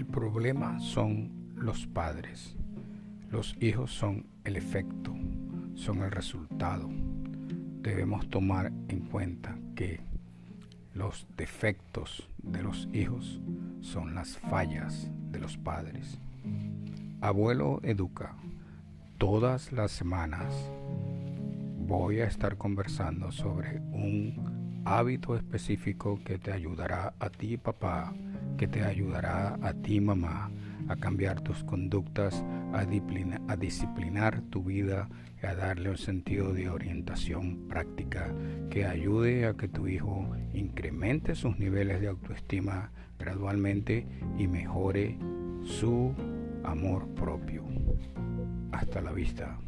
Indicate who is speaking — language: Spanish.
Speaker 1: El problema son los padres. Los hijos son el efecto, son el resultado. Debemos tomar en cuenta que los defectos de los hijos son las fallas de los padres. Abuelo Educa, todas las semanas voy a estar conversando sobre un hábito específico que te ayudará a ti papá, que te ayudará a ti mamá a cambiar tus conductas, a, disciplinar tu vida y a darle un sentido de orientación práctica que ayude a que tu hijo incremente sus niveles de autoestima gradualmente y mejore su amor propio. Hasta la vista.